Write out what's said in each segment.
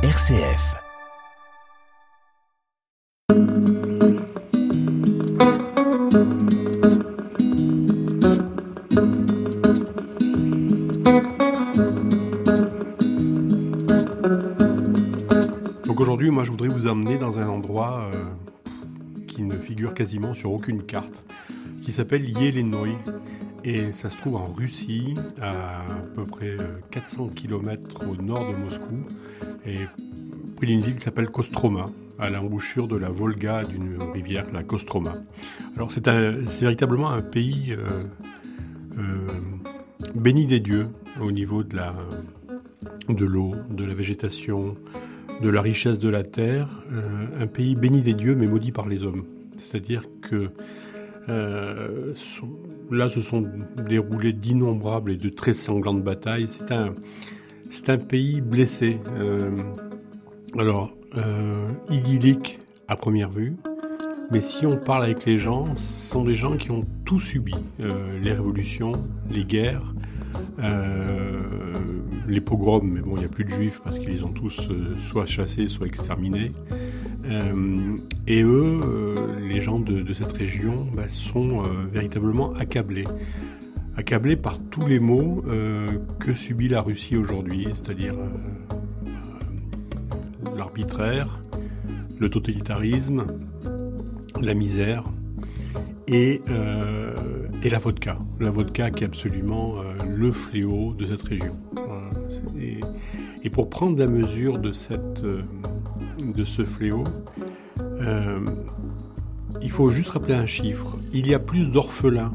RCF. Donc aujourd'hui, moi, je voudrais vous emmener dans un endroit euh, qui ne figure quasiment sur aucune carte, qui s'appelle Yelenoi. Et ça se trouve en Russie, à, peu près 400 euh, km au nord de Moscou, et près d'une ville qui s'appelle Kostroma, à l'embouchure de la Volga d'une rivière, la Kostroma. Alors c'est véritablement un pays euh, euh, béni des dieux au niveau de la de l'eau, de la végétation, de la richesse de la terre, un pays béni des dieux mais maudit par les hommes. C'est-à-dire que euh, là se sont déroulées d'innombrables et de très sanglantes batailles. C'est un, c'est un pays blessé. Euh, alors, euh, idyllique à première vue, mais si on parle avec les gens, ce sont des gens qui ont tout subi. les révolutions, les guerres, les pogroms, mais bon, il n'y a plus de juifs parce qu'ils les ont tous soit chassés, soit exterminés. Euh, et eux, euh, les gens de, cette région, bah, sont euh, véritablement accablés. Accablés par tous les maux que subit la Russie aujourd'hui, c'est-à-dire l'arbitraire, le totalitarisme, la misère et, la vodka. La vodka qui est absolument le fléau de cette région. Et, pour prendre la mesure de cette de ce fléau, euh, il faut juste rappeler un chiffre. Il y a plus d'orphelins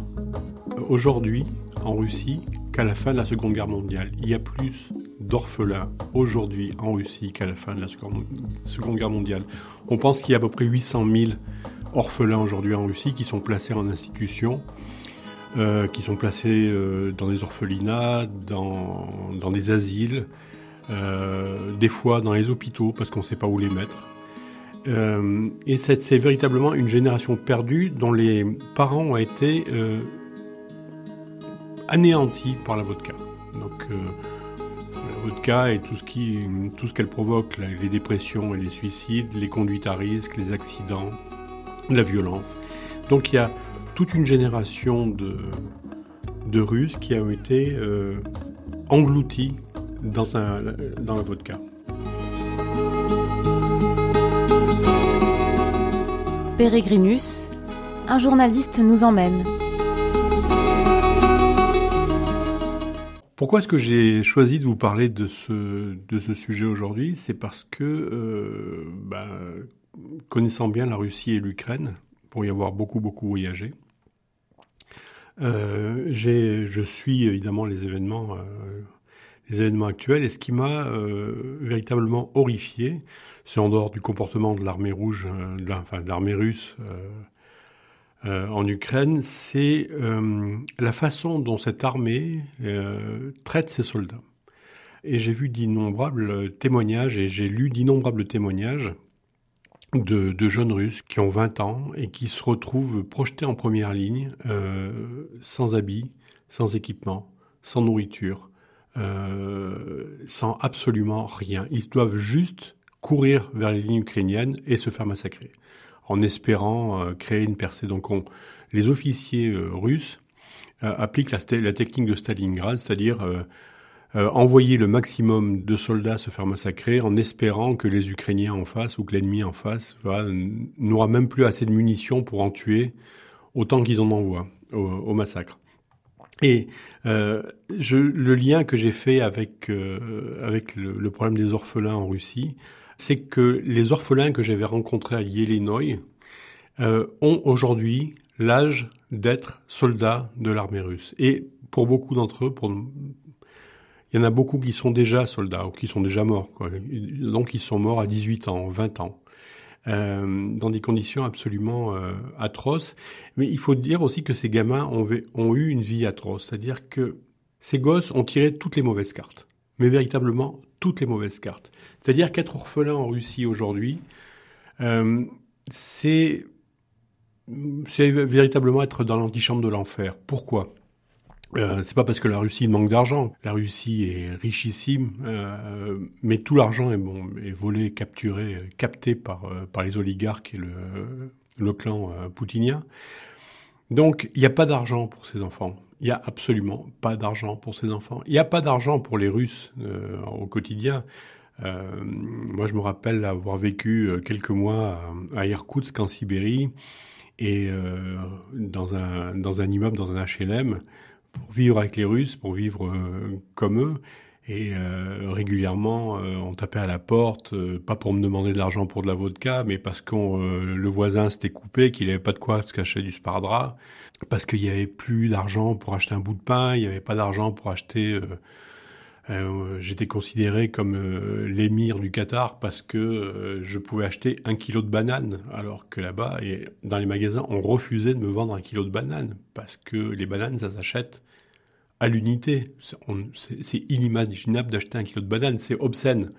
aujourd'hui en Russie qu'à la fin de la Seconde Guerre mondiale. Il y a plus d'orphelins aujourd'hui en Russie qu'à la fin de la Seconde Guerre mondiale. On pense qu'il y a à peu près 800 000 orphelins aujourd'hui en Russie qui sont placés en institution, euh, qui sont placés euh, dans des orphelinats, dans, des asiles, des fois dans les hôpitaux parce qu'on ne sait pas où les mettre. Euh, et c'est véritablement une génération perdue dont les parents ont été euh, anéantis par la vodka. Donc la vodka et tout ce qu'elle provoque, les dépressions et les suicides, les conduites à risque, les accidents, la violence. Donc il y a toute une génération de, de Russes qui ont été engloutis dans, un, dans la vodka. Pérégrinus, un journaliste nous emmène. Pourquoi est-ce que j'ai choisi de vous parler de ce, de ce sujet aujourd'hui? C'est parce que, euh, ben, connaissant bien la Russie et l'Ukraine, pour y avoir beaucoup, beaucoup voyagé, euh, je suis évidemment les événements euh, les événements actuels. Et ce qui m'a euh, véritablement horrifié, c'est en dehors du comportement de l'armée rouge, euh, enfin de l'armée russe euh, en Ukraine, c'est la façon dont cette armée traite ses soldats. Et j'ai vu d'innombrables témoignages et j'ai lu d'innombrables témoignages de, de, jeunes Russes qui ont 20 ans et qui se retrouvent projetés en première ligne, sans habits, sans équipement, sans nourriture, euh, sans absolument rien. Ils doivent juste courir vers les lignes ukrainiennes et se faire massacrer, en espérant euh, créer une percée. Donc on, les officiers euh, russes appliquent la, technique de Stalingrad, c'est-à-dire envoyer le maximum de soldats se faire massacrer en espérant que les Ukrainiens en face ou que l'ennemi en face n'aura même plus assez de munitions pour en tuer autant qu'ils en envoient au massacre. Et euh, je, le lien que j'ai fait avec euh, avec le, le, problème des orphelins en Russie, c'est que les orphelins que j'avais rencontrés à Yelenoy euh, ont aujourd'hui l'âge d'être soldats de l'armée russe. Et pour beaucoup d'entre eux, pour il y en a beaucoup qui sont déjà soldats ou qui sont déjà morts. Quoi. Donc ils sont morts à 18 ans, 20 ans. Euh, dans des conditions absolument euh, atroces. Mais il faut dire aussi que ces gamins ont, eu une vie atroce, c'est-à-dire que ces gosses ont tiré toutes les mauvaises cartes, mais véritablement toutes les mauvaises cartes. C'est-à-dire qu'être orphelin en Russie aujourd'hui, euh, c'est véritablement être dans l'antichambre de l'enfer. Pourquoi? Euh, c'est pas parce que la Russie manque d'argent. La Russie est richissime, euh, mais tout l'argent est, bon, est volé, capturé, capté par, euh, par les oligarques et le, le clan euh, poutinien. Donc, il n'y a pas d'argent pour ces enfants. Il n'y a absolument pas d'argent pour ces enfants. Il n'y a pas d'argent pour les Russes euh, au quotidien. Euh, moi, je me rappelle avoir vécu quelques mois à, Irkoutsk, en Sibérie, et dans, un, dans un immeuble, dans un HLM, pour vivre avec les Russes, pour vivre euh, comme eux. Et euh, régulièrement, euh, on tapait à la porte, pas pour me demander de l'argent pour de la vodka, mais parce que le voisin s'était coupé, qu'il n'avait pas de quoi se cacher du sparadrap, parce qu'il n'y avait plus d'argent pour acheter un bout de pain, il n'y avait pas d'argent pour acheter euh, j'étais considéré comme euh, l'émir du Qatar parce que euh, je pouvais acheter un kilo de bananes, alors que là-bas, dans les magasins, on refusait de me vendre un kilo de bananes parce que les bananes, ça s'achète à l'unité. C'est inimaginable d'acheter un kilo de bananes, c'est obscène.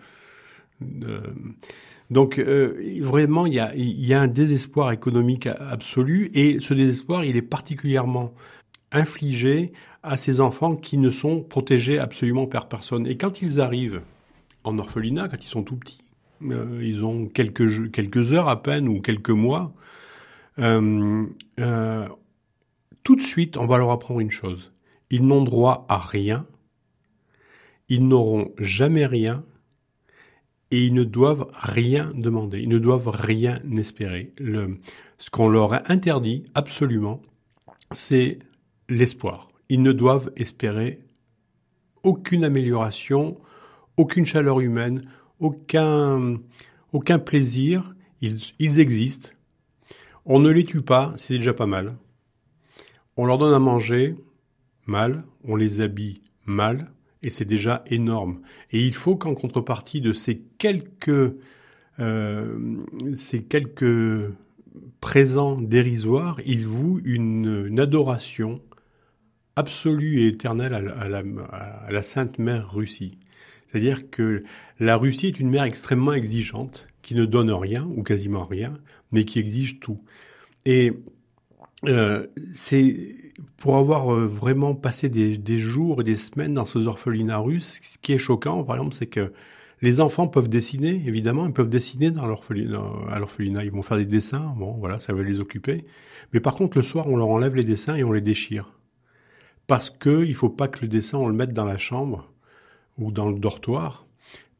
donc vraiment, il a, y a un désespoir économique absolu et ce désespoir, il est particulièrement infligé à ces enfants qui ne sont protégés absolument par personne. Et quand ils arrivent en orphelinat, quand ils sont tout petits, euh, ils ont quelques, quelques heures à peine ou quelques mois, euh, euh, tout de suite, on va leur apprendre une chose. Ils n'ont droit à rien, ils n'auront jamais rien, et ils ne doivent rien demander, ils ne doivent rien espérer. Ce qu'on leur interdit absolument, c'est l'espoir. Ils ne doivent espérer aucune amélioration, aucune chaleur humaine, aucun, plaisir. Ils, existent. On ne les tue pas, c'est déjà pas mal. On leur donne à manger mal, on les habille mal, et c'est déjà énorme. Et il faut qu'en contrepartie de ces quelques, euh, présents dérisoires, ils vouent une adoration absolue et éternelle à la, à la, à la Sainte Mère Russie. C'est-à-dire que la Russie est une mère extrêmement exigeante, qui ne donne rien, ou quasiment rien, mais qui exige tout. Et euh, c'est pour avoir euh, vraiment passé des, des, jours et des semaines dans ces orphelinats russes, ce qui est choquant, par exemple, c'est que les enfants peuvent dessiner, évidemment, ils peuvent dessiner dans à l'orphelinat, ils vont faire des dessins, bon, voilà, ça va les occuper. Mais par contre, le soir, on leur enlève les dessins et on les déchire parce que il faut pas que le dessin on le mette dans la chambre ou dans le dortoir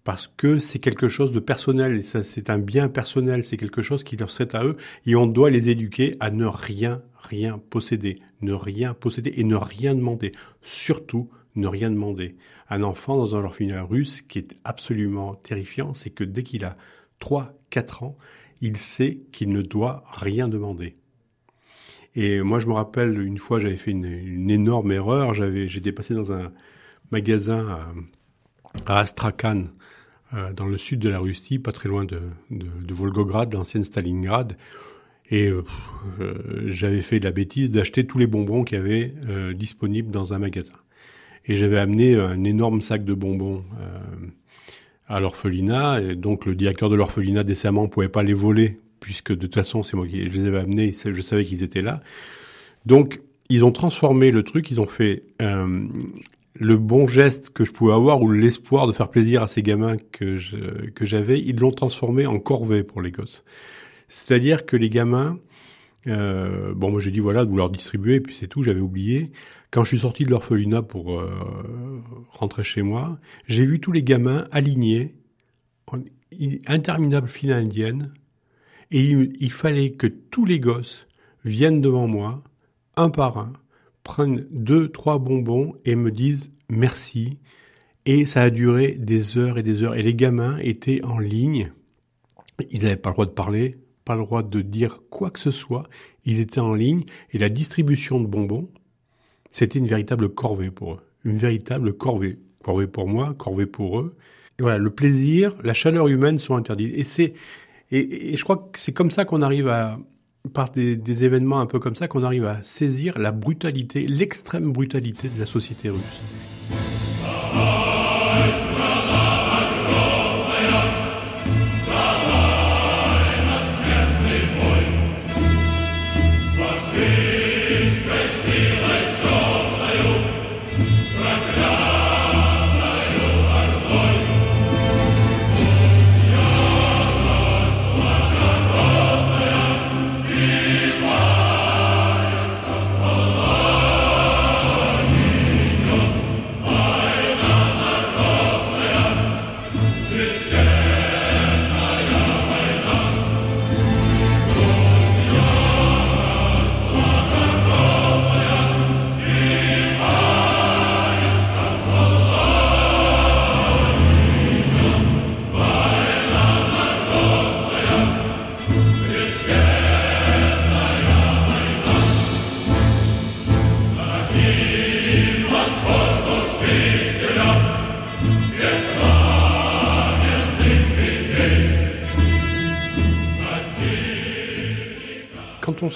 parce que c'est quelque chose de personnel et ça c'est un bien personnel, c'est quelque chose qui leur serait à eux et on doit les éduquer à ne rien rien posséder, ne rien posséder et ne rien demander, surtout ne rien demander. Un enfant dans un orphelinat russe, qui est absolument terrifiant, c'est que dès qu'il a 3 4 ans, il sait qu'il ne doit rien demander. Et moi, je me rappelle, une fois, j'avais fait une, une, énorme erreur. J'avais, j'étais passé dans un magasin à, à Astrakhan, euh, dans le sud de la Russie, pas très loin de, de, de Volgograd, l'ancienne Stalingrad. Et euh, euh, j'avais fait la bêtise d'acheter tous les bonbons qu'il y avait euh, disponibles dans un magasin. Et j'avais amené un énorme sac de bonbons euh, à l'orphelinat. Et donc le directeur de l'orphelinat décemment pouvait pas les voler puisque de toute façon, c'est moi qui les avais amenés, je savais qu'ils étaient là. Donc, ils ont transformé le truc, ils ont fait euh, le bon geste que je pouvais avoir ou l'espoir de faire plaisir à ces gamins que que j'avais, ils l'ont transformé en corvée pour les gosses. C'est-à-dire que les gamins, euh, bon, moi j'ai dit voilà de vous leur distribuer, puis c'est tout, j'avais oublié. Quand je suis sorti de l'orphelinat pour euh, rentrer chez moi, j'ai vu tous les gamins alignés en interminable file indienne et il, fallait que tous les gosses viennent devant moi, un par un, prennent deux, trois bonbons et me disent merci. Et ça a duré des heures et des heures. Et les gamins étaient en ligne. Ils n'avaient pas le droit de parler, pas le droit de dire quoi que ce soit. Ils étaient en ligne et la distribution de bonbons, c'était une véritable corvée pour eux. Une véritable corvée. Corvée pour moi, corvée pour eux. Et voilà, le plaisir, la chaleur humaine sont interdits. Et c'est, et, je crois que c'est comme ça qu'on arrive à, par des, événements un peu comme ça, qu'on arrive à saisir la brutalité, l'extrême brutalité de la société russe.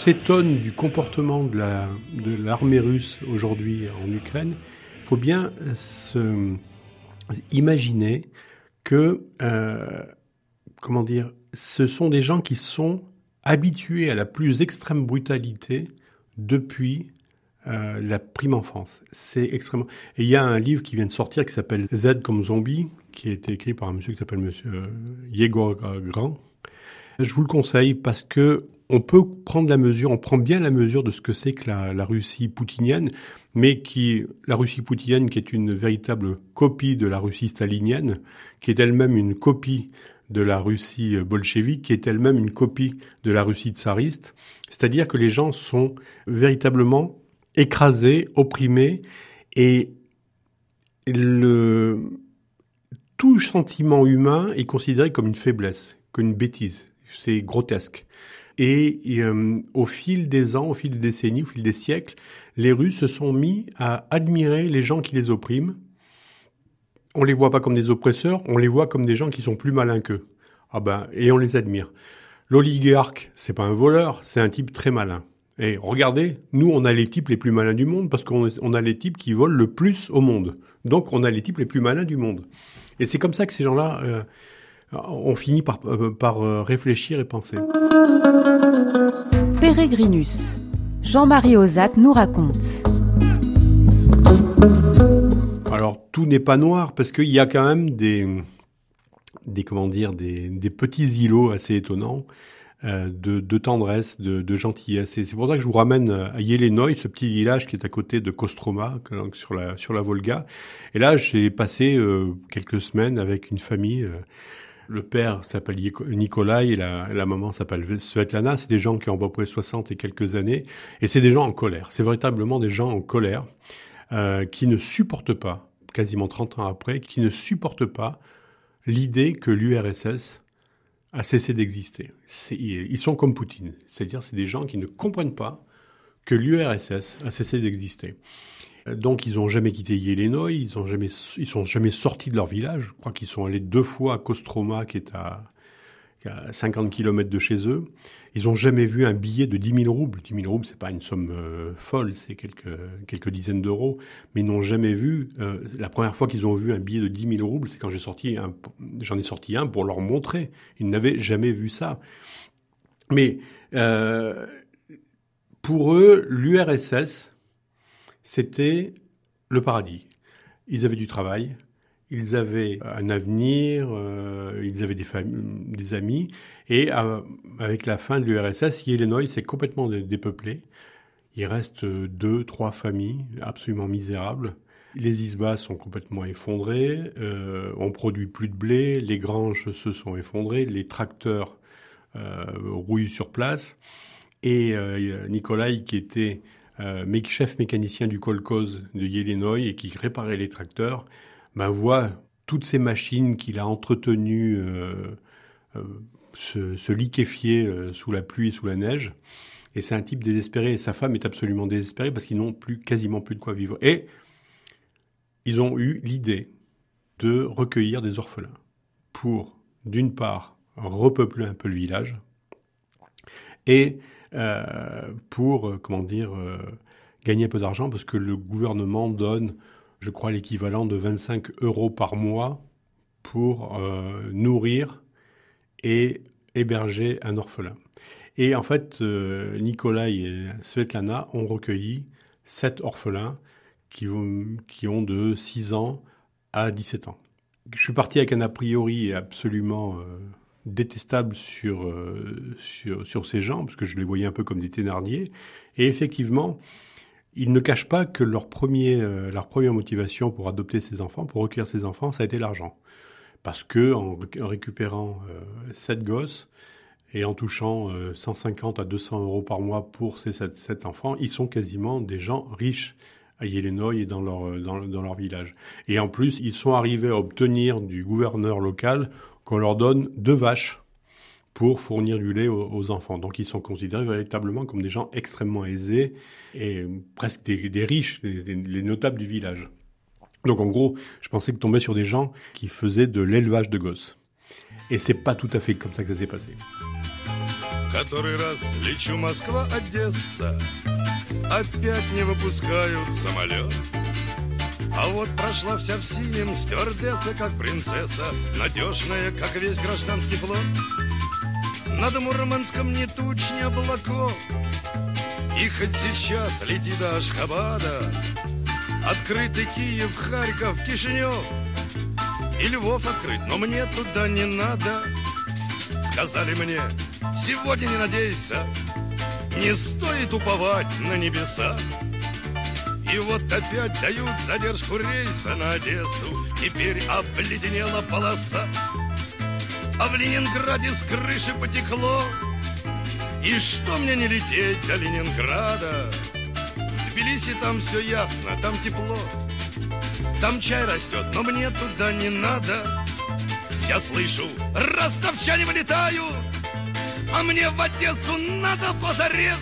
S'étonne du comportement de l'armée russe aujourd'hui en Ukraine, il faut bien se imaginer que, euh, comment dire, ce sont des gens qui sont habitués à la plus extrême brutalité depuis euh, la prime enfance. C'est extrêmement. Il y a un livre qui vient de sortir qui s'appelle Z comme zombie, qui a été écrit par un monsieur qui s'appelle Monsieur euh, Yegor Grand. Je vous le conseille parce que on peut prendre la mesure, on prend bien la mesure de ce que c'est que la, Russie poutinienne, mais qui, la Russie poutinienne qui est une véritable copie de la Russie stalinienne, qui est elle-même une copie de la Russie bolchevique, qui est elle-même une copie de la Russie tsariste. C'est-à-dire que les gens sont véritablement écrasés, opprimés, et le, tout sentiment humain est considéré comme une faiblesse, comme une bêtise. C'est grotesque. Et, euh, au fil des ans, au fil des décennies, au fil des siècles, les Russes se sont mis à admirer les gens qui les oppriment. On les voit pas comme des oppresseurs, on les voit comme des gens qui sont plus malins qu'eux. Ah ben, et on les admire. L'oligarque, c'est pas un voleur, c'est un type très malin. Et regardez, nous, on a les types les plus malins du monde parce qu'on on a les types qui volent le plus au monde. Donc, on a les types les plus malins du monde. Et c'est comme ça que ces gens-là euh, ont fini par, euh, par euh, réfléchir et penser. Pérégrinus. Jean-Marie Ozat nous raconte. Alors tout n'est pas noir parce qu'il y a quand même des, des comment dire, des, des petits îlots assez étonnants. Euh, de, de, tendresse, de, de gentillesse. Et c'est pour ça que je vous ramène à Yelenoy, ce petit village qui est à côté de Kostroma, donc sur la sur la Volga. Et là, j'ai passé euh, quelques semaines avec une famille. Euh, le père s'appelle Nikolai et la, la maman s'appelle Svetlana. C'est des gens qui ont à peu près 60 et quelques années. Et c'est des gens en colère. C'est véritablement des gens en colère euh, qui ne supportent pas, quasiment 30 ans après, qui ne supportent pas l'idée que l'URSS a cessé d'exister. Ils sont comme Poutine. C'est-à-dire c'est des gens qui ne comprennent pas que l'URSS a cessé d'exister. Donc ils n'ont jamais quitté Yelenoy, ils sont jamais, ils sont jamais sortis de leur village. Je crois qu'ils sont allés deux fois à Kostroma, qui est à, à 50 km de chez eux. Ils n'ont jamais vu un billet de 10 000 roubles. 10 000 roubles, c'est pas une somme euh, folle, c'est quelques, quelques dizaines d'euros. Mais ils n'ont jamais vu, euh, la première fois qu'ils ont vu un billet de 10 000 roubles, c'est quand j'ai sorti un, j'en ai sorti un pour leur montrer. Ils n'avaient jamais vu ça. Mais, euh, pour eux, l'URSS, c'était le paradis. Ils avaient du travail, ils avaient un avenir, euh, ils avaient des, amis, et euh, avec la fin de l'URSS, Illinois s'est complètement dépeuplé. Il reste deux, trois familles absolument misérables. Les isbas sont complètement effondrés, euh, on produit plus de blé, les granges se sont effondrées, les tracteurs euh, rouillent sur place, et Nikolai, qui était euh, chef mécanicien du kolkhoz de Yelenoy et qui réparait les tracteurs, ben, voit toutes ces machines qu'il a entretenues euh, euh, se, se, liquéfier euh, sous la pluie et sous la neige. Et c'est un type désespéré. Et sa femme est absolument désespérée parce qu'ils n'ont plus quasiment plus de quoi vivre. Et ils ont eu l'idée de recueillir des orphelins pour, d'une part, repeupler un peu le village et pour, euh, comment dire, euh, gagner un peu d'argent parce que le gouvernement donne, je crois, l'équivalent de 25 euros par mois pour nourrir et héberger un orphelin. Et en fait, euh, Nicolas et Svetlana ont recueilli sept orphelins qui, ont de 6 ans à 17 ans. Je suis parti avec un a priori absolument euh, détestable sur, euh, sur, sur ces gens, parce que je les voyais un peu comme des thénardiers. Et effectivement, ils ne cachent pas que leur, premier, euh, leur première motivation pour adopter ces enfants, pour recueillir ces enfants, ça a été l'argent. Parce que en, récupérant euh, sept gosses et en touchant 150 à 200 euros par mois pour ces sept, enfants, ils sont quasiment des gens riches à Yelenoy et dans leur, dans leur village. Et en plus, ils sont arrivés à obtenir du gouverneur local qu'on leur donne deux vaches pour fournir du lait aux, enfants. Donc ils sont considérés véritablement comme des gens extrêmement aisés et presque des, des riches, des, des, les notables du village. Donc en gros, je pensais que tomber sur des gens qui faisaient de l'élevage de gosses. Et c'est pas tout à fait comme ça que ça s'est passé. Который раз лечу Москва-Одесса Опять не выпускают самолет А вот прошла вся в синем стюардесса, как принцесса, надежная, как весь гражданский флот. Над Мурманском не туч, ни облаков, и хоть сейчас лети до Ашхабада, Открытый Киев, Харьков, Кишинев, И Львов открыть, но мне туда не надо. Сказали мне, сегодня не надейся, Не стоит уповать на небеса. И вот опять дают задержку рейса на Одессу. Теперь обледенела полоса. А в Ленинграде с крыши потекло. И что мне не лететь до Ленинграда? В Тбилиси там все ясно, там тепло. Там чай растет, но мне туда не надо. Я слышу, ростовчане вылетают А мне в Одессу надо позарез.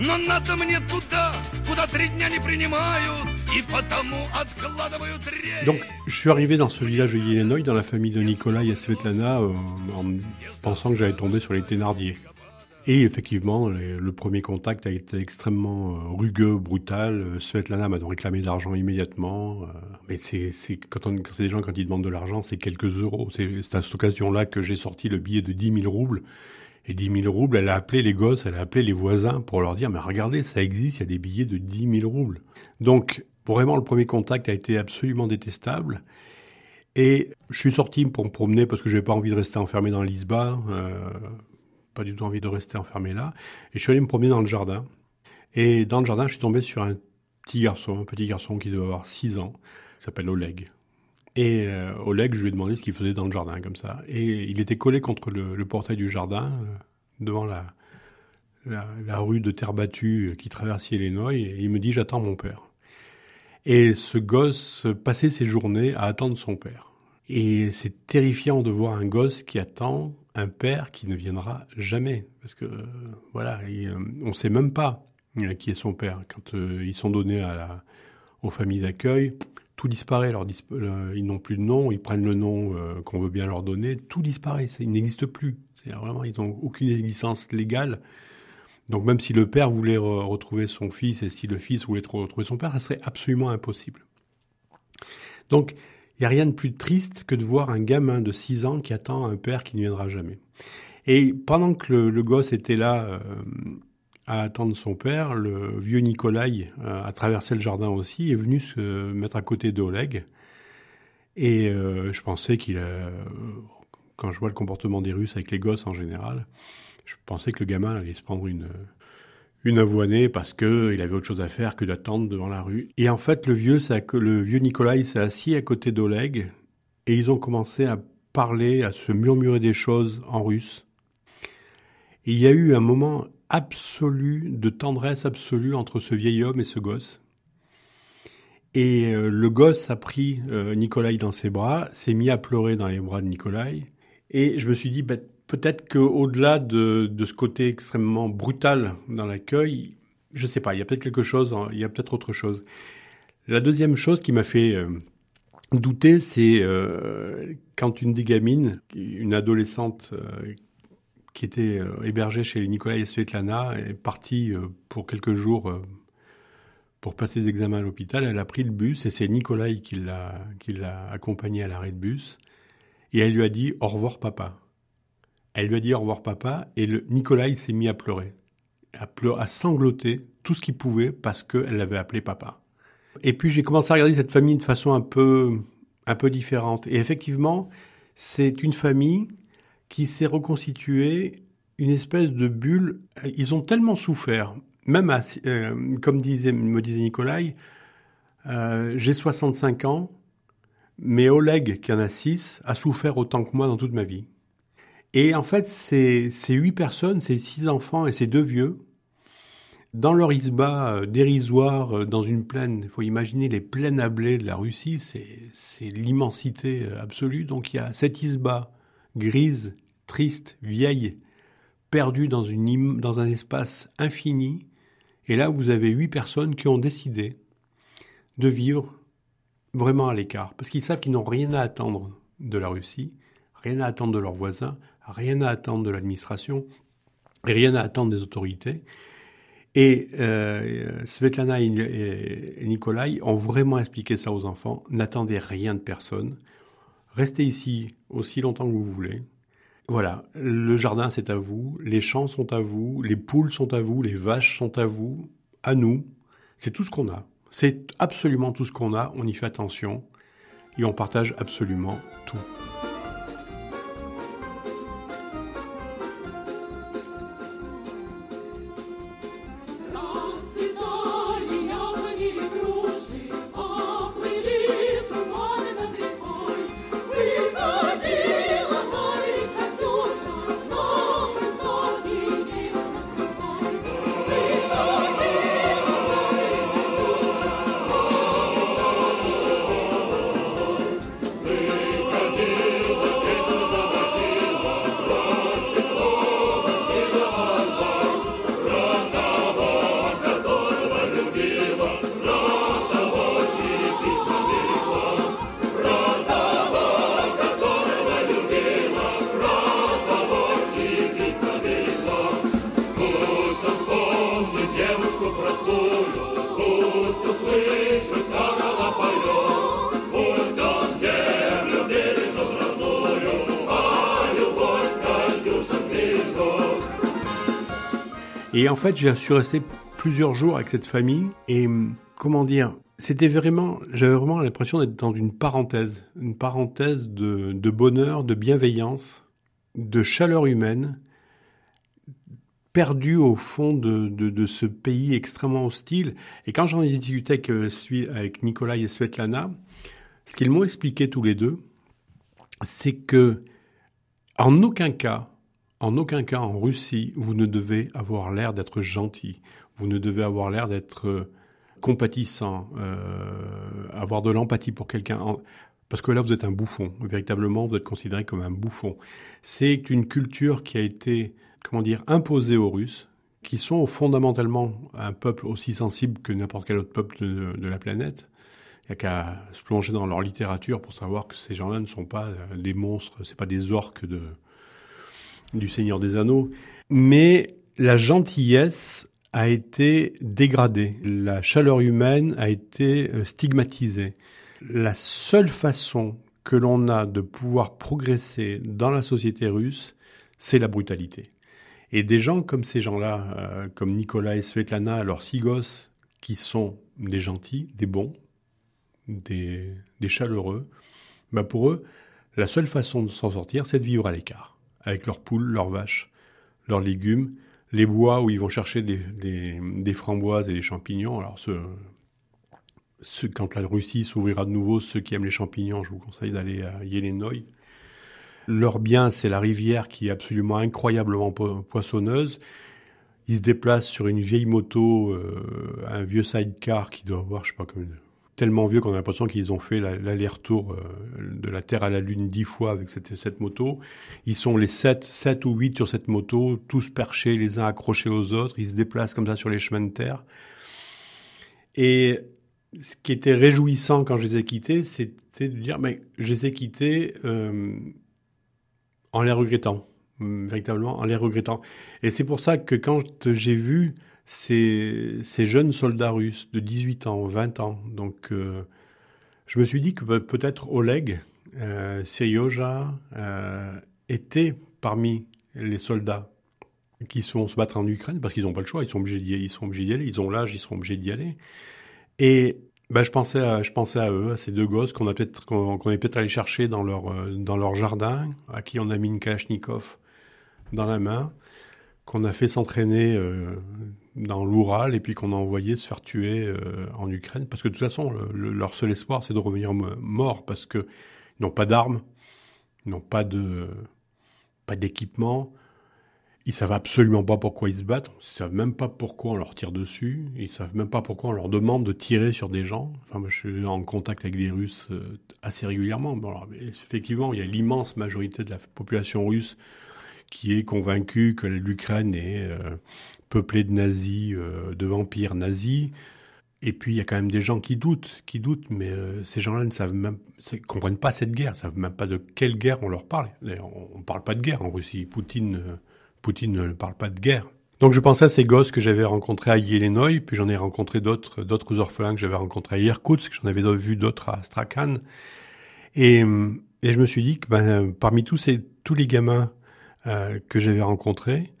Но надо мне туда, куда три дня не принимают, и потому откладывают рейс. Donc, je suis arrivé dans ce village de Yelenoy, dans la famille de Nicolas et Svetlana, euh, en pensant que j'allais tomber sur les Thénardier. Et effectivement, les, le premier contact a été extrêmement euh, rugueux, brutal. Euh, Svetlana m'a donc réclamé de l'argent immédiatement. Euh, mais c'est, c'est quand, on, quand c'est des gens quand ils demandent de l'argent, c'est quelques euros. C'est, c'est à cette occasion-là que j'ai sorti le billet de 10 000 roubles et 10 000 roubles, elle a appelé les gosses, elle a appelé les voisins pour leur dire, mais regardez, ça existe, il y a des billets de 10 000 roubles. Donc, vraiment, le premier contact a été absolument détestable. Et je suis sorti pour me promener parce que je n'avais pas envie de rester enfermé dans l'ISBA, euh, pas du tout envie de rester enfermé là. Et je suis allé me promener dans le jardin. Et dans le jardin, je suis tombé sur un petit garçon, un petit garçon qui devait avoir 6 ans, qui s'appelle Oleg. Et euh, Oleg, je lui ai demandé ce qu'il faisait dans le jardin, comme ça. Et il était collé contre le, portail du jardin, euh, devant la, rue de terre battue qui traversait Illinois, et il me dit J'attends mon père. Et ce gosse passait ses journées à attendre son père. Et c'est terrifiant de voir un gosse qui attend un père qui ne viendra jamais. Parce que, euh, voilà, et, euh, on ne sait même pas euh, qui est son père. Quand euh, ils sont donnés aux familles d'accueil, tout disparaît. Ils n'ont plus de nom, ils prennent le nom euh, qu'on veut bien leur donner, tout disparaît, il n'existe plus. C'est vraiment, ils n'ont aucune existence légale. Donc même si le père voulait re retrouver son fils et si le fils voulait retrouver son père, ça serait absolument impossible. Donc, il n'y a rien de plus triste que de voir un gamin de 6 ans qui attend un père qui ne viendra jamais. Et pendant que le, le gosse était là euh, à attendre son père, le vieux Nikolai euh, a traversé le jardin aussi, est venu se mettre à côté d'Oleg. Et euh, je pensais qu'il a, quand je vois le comportement des Russes avec les gosses en général, je pensais que le gamin allait se prendre une, une avoinée parce que il avait autre chose à faire que d'attendre devant la rue. Et en fait, le vieux, le vieux Nikolai s'est assis à côté d'Oleg et ils ont commencé à parler, à se murmurer des choses en russe. Et il y a eu un moment absolu de tendresse absolue entre ce vieil homme et ce gosse. Et euh, le gosse a pris euh, dans ses bras, s'est mis à pleurer dans les bras de Nikolai. Et je me suis dit, bah, peut-être qu'au-delà de, de, ce côté extrêmement brutal dans l'accueil, je sais pas, il y a peut-être quelque chose, il y a peut-être autre chose. La deuxième chose qui m'a fait euh, douter, c'est euh, quand une des gamines, une adolescente qui était euh, hébergée chez Nicolas et Svetlana, est partie euh, pour quelques jours euh, pour passer des examens à l'hôpital. Elle a pris le bus et c'est Nicolas qui l'a qui l'a accompagnée à l'arrêt de bus et elle lui a dit au revoir papa. Elle lui a dit au revoir papa et Nicolas s'est mis à pleurer, à pleurer, à sangloter tout ce qu'il pouvait parce qu'elle l'avait appelé papa. Et puis j'ai commencé à regarder cette famille de façon un peu un peu différente et effectivement c'est une famille qui s'est reconstituée une espèce de bulle. Ils ont tellement souffert, même euh, comme me disait Nicolai, euh, j'ai 65 ans, mais Oleg, qui en a 6, a souffert autant que moi dans toute ma vie. Et en fait, ces, ces huit personnes, ces six enfants et ces deux vieux, dans leur isba euh, dérisoire euh, dans une plaine, il faut imaginer les plaines à blé de la Russie, c'est l'immensité absolue. Donc il y a cette isba grise, triste, vieille, perdue dans, un espace infini. Et là, vous avez huit personnes qui ont décidé de vivre vraiment à l'écart, parce qu'ils savent qu'ils n'ont rien à attendre de la Russie, rien à attendre de leurs voisins, rien à attendre de l'administration, rien à attendre des autorités. Et euh, Svetlana et, et Nikolai ont vraiment expliqué ça aux enfants. N'attendez rien de personne. Restez ici aussi longtemps que vous voulez. Voilà, le jardin c'est à vous, les champs sont à vous, les poules sont à vous, les vaches sont à vous, à nous. C'est tout ce qu'on a. C'est absolument tout ce qu'on a, on y fait attention. Et on partage absolument tout. Et en fait, j'ai suis resté plusieurs jours avec cette famille et comment dire, c'était vraiment, j'avais vraiment l'impression d'être dans une parenthèse, une parenthèse de, bonheur, de bienveillance, de chaleur humaine, perdue au fond de ce pays extrêmement hostile. Et quand j'en ai discuté avec, euh, avec Nicolas et Svetlana, ce qu'ils m'ont expliqué tous les deux, c'est que en aucun cas en aucun cas en Russie, vous ne devez avoir l'air d'être gentil, vous ne devez avoir l'air d'être euh, compatissant, euh, avoir de l'empathie pour quelqu'un. Parce que là, vous êtes un bouffon. Véritablement, vous êtes considéré comme un bouffon. C'est une culture qui a été, comment dire, imposée aux Russes, qui sont fondamentalement un peuple aussi sensible que n'importe quel autre peuple de, la planète. Il n'y a qu'à se plonger dans leur littérature pour savoir que ces gens-là ne sont pas euh, des monstres, c'est pas des orques de, du Seigneur des Anneaux, mais la gentillesse a été dégradée, la chaleur humaine a été euh, stigmatisée. La seule façon que l'on a de pouvoir progresser dans la société russe, c'est la brutalité. Et des gens comme ces gens-là, euh, comme Nicolas et Svetlana, alors six qui sont des gentils, des bons, des, des chaleureux, bah pour eux, la seule façon de s'en sortir, c'est de vivre à l'écart avec leurs poules, leurs vaches, leurs légumes, les bois où ils vont chercher des, des, des framboises et des champignons. Alors, ce, ce, quand la Russie s'ouvrira de nouveau, ceux qui aiment les champignons, je vous conseille d'aller à Yelenoy. Leur bien, c'est la rivière qui est absolument incroyablement poissonneuse. Ils se déplacent sur une vieille moto, euh, un vieux sidecar qui doit avoir, je sais pas, comme tellement vieux qu'on a l'impression qu'ils ont fait l'aller-retour euh, de la Terre à la Lune dix fois avec cette, moto. Ils sont les sept, sept ou huit sur cette moto, tous perchés, les uns accrochés aux autres. Ils se déplacent comme ça sur les chemins de terre. Et ce qui était réjouissant quand je les ai quittés, c'était de dire, mais je les ai quittés euh, en les regrettant, véritablement en les regrettant. Et c'est pour ça que quand j'ai vu ces, jeunes soldats russes de 18 ans, 20 ans. Donc, euh, je me suis dit que peut-être Oleg, euh, Seryoja, euh, était parmi les soldats qui sont se battre en Ukraine parce qu'ils n'ont pas le choix, ils sont obligés d'y sont aller, ils ont l'âge, ils seront obligés d'y aller. Et ben, je pensais à, eux, à ces deux gosses qu'on peut-être est peut-être allé chercher dans leur euh, dans leur jardin, à qui on a mis une kalachnikov dans la main, qu'on a fait s'entraîner euh, dans l'Oural et puis qu'on a envoyé se faire tuer euh, en Ukraine. Parce que de toute façon, leur seul espoir, c'est de revenir morts parce que ils n'ont pas d'armes, ils n'ont pas de pas d'équipement. Ils savent absolument pas pourquoi ils se battent. Ils savent même pas pourquoi on leur tire dessus. Ils savent même pas pourquoi on leur demande de tirer sur des gens. Enfin, moi, je suis en contact avec des Russes euh, assez régulièrement. Effectivement, il y a l'immense majorité de la population russe qui est convaincue que l'Ukraine est euh, peuplé de nazis, euh, de vampires nazis. Et puis il y a quand même des gens qui doutent, qui doutent, mais euh, ces gens-là ne savent même, comprennent pas cette guerre, ne savent même pas de quelle guerre on leur parle. on ne parle pas de guerre en Russie. Poutine, Poutine ne parle pas de guerre. Donc je pensais à ces gosses que j'avais rencontrés à Illinois, puis j'en ai rencontré d'autres, d'autres orphelins que j'avais rencontrés à Irkoutsk, j'en avais vu d'autres à Astrakhan. Et, et je me suis dit que ben, parmi tous ces, tous les gamins euh, que j'avais rencontrés,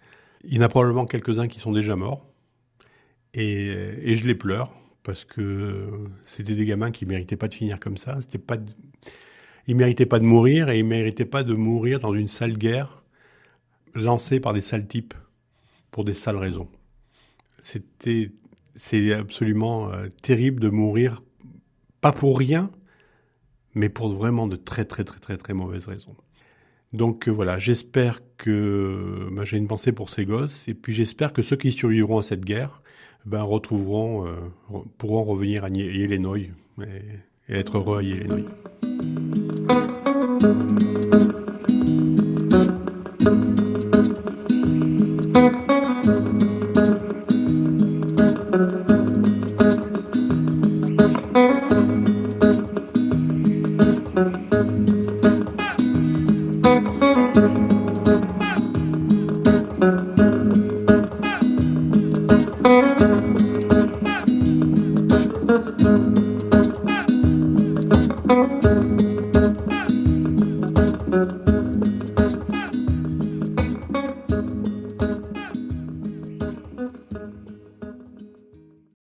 il y en a probablement quelques-uns qui sont déjà morts. Et, je les pleure parce que c'était des gamins qui méritaient pas de finir comme ça. C'était pas, ils méritaient pas de mourir et ils méritaient pas de mourir dans une sale guerre lancée par des sales types pour des sales raisons. C'était, c'est absolument euh, terrible de mourir, pas pour rien, mais pour vraiment de très très très très très mauvaises raisons. Donc euh, voilà, j'espère que ben, j'ai une pensée pour ces gosses, et puis j'espère que ceux qui survivront à cette guerre ben, retrouveront, euh, pourront revenir à Illinois et, et être heureux à Illinois.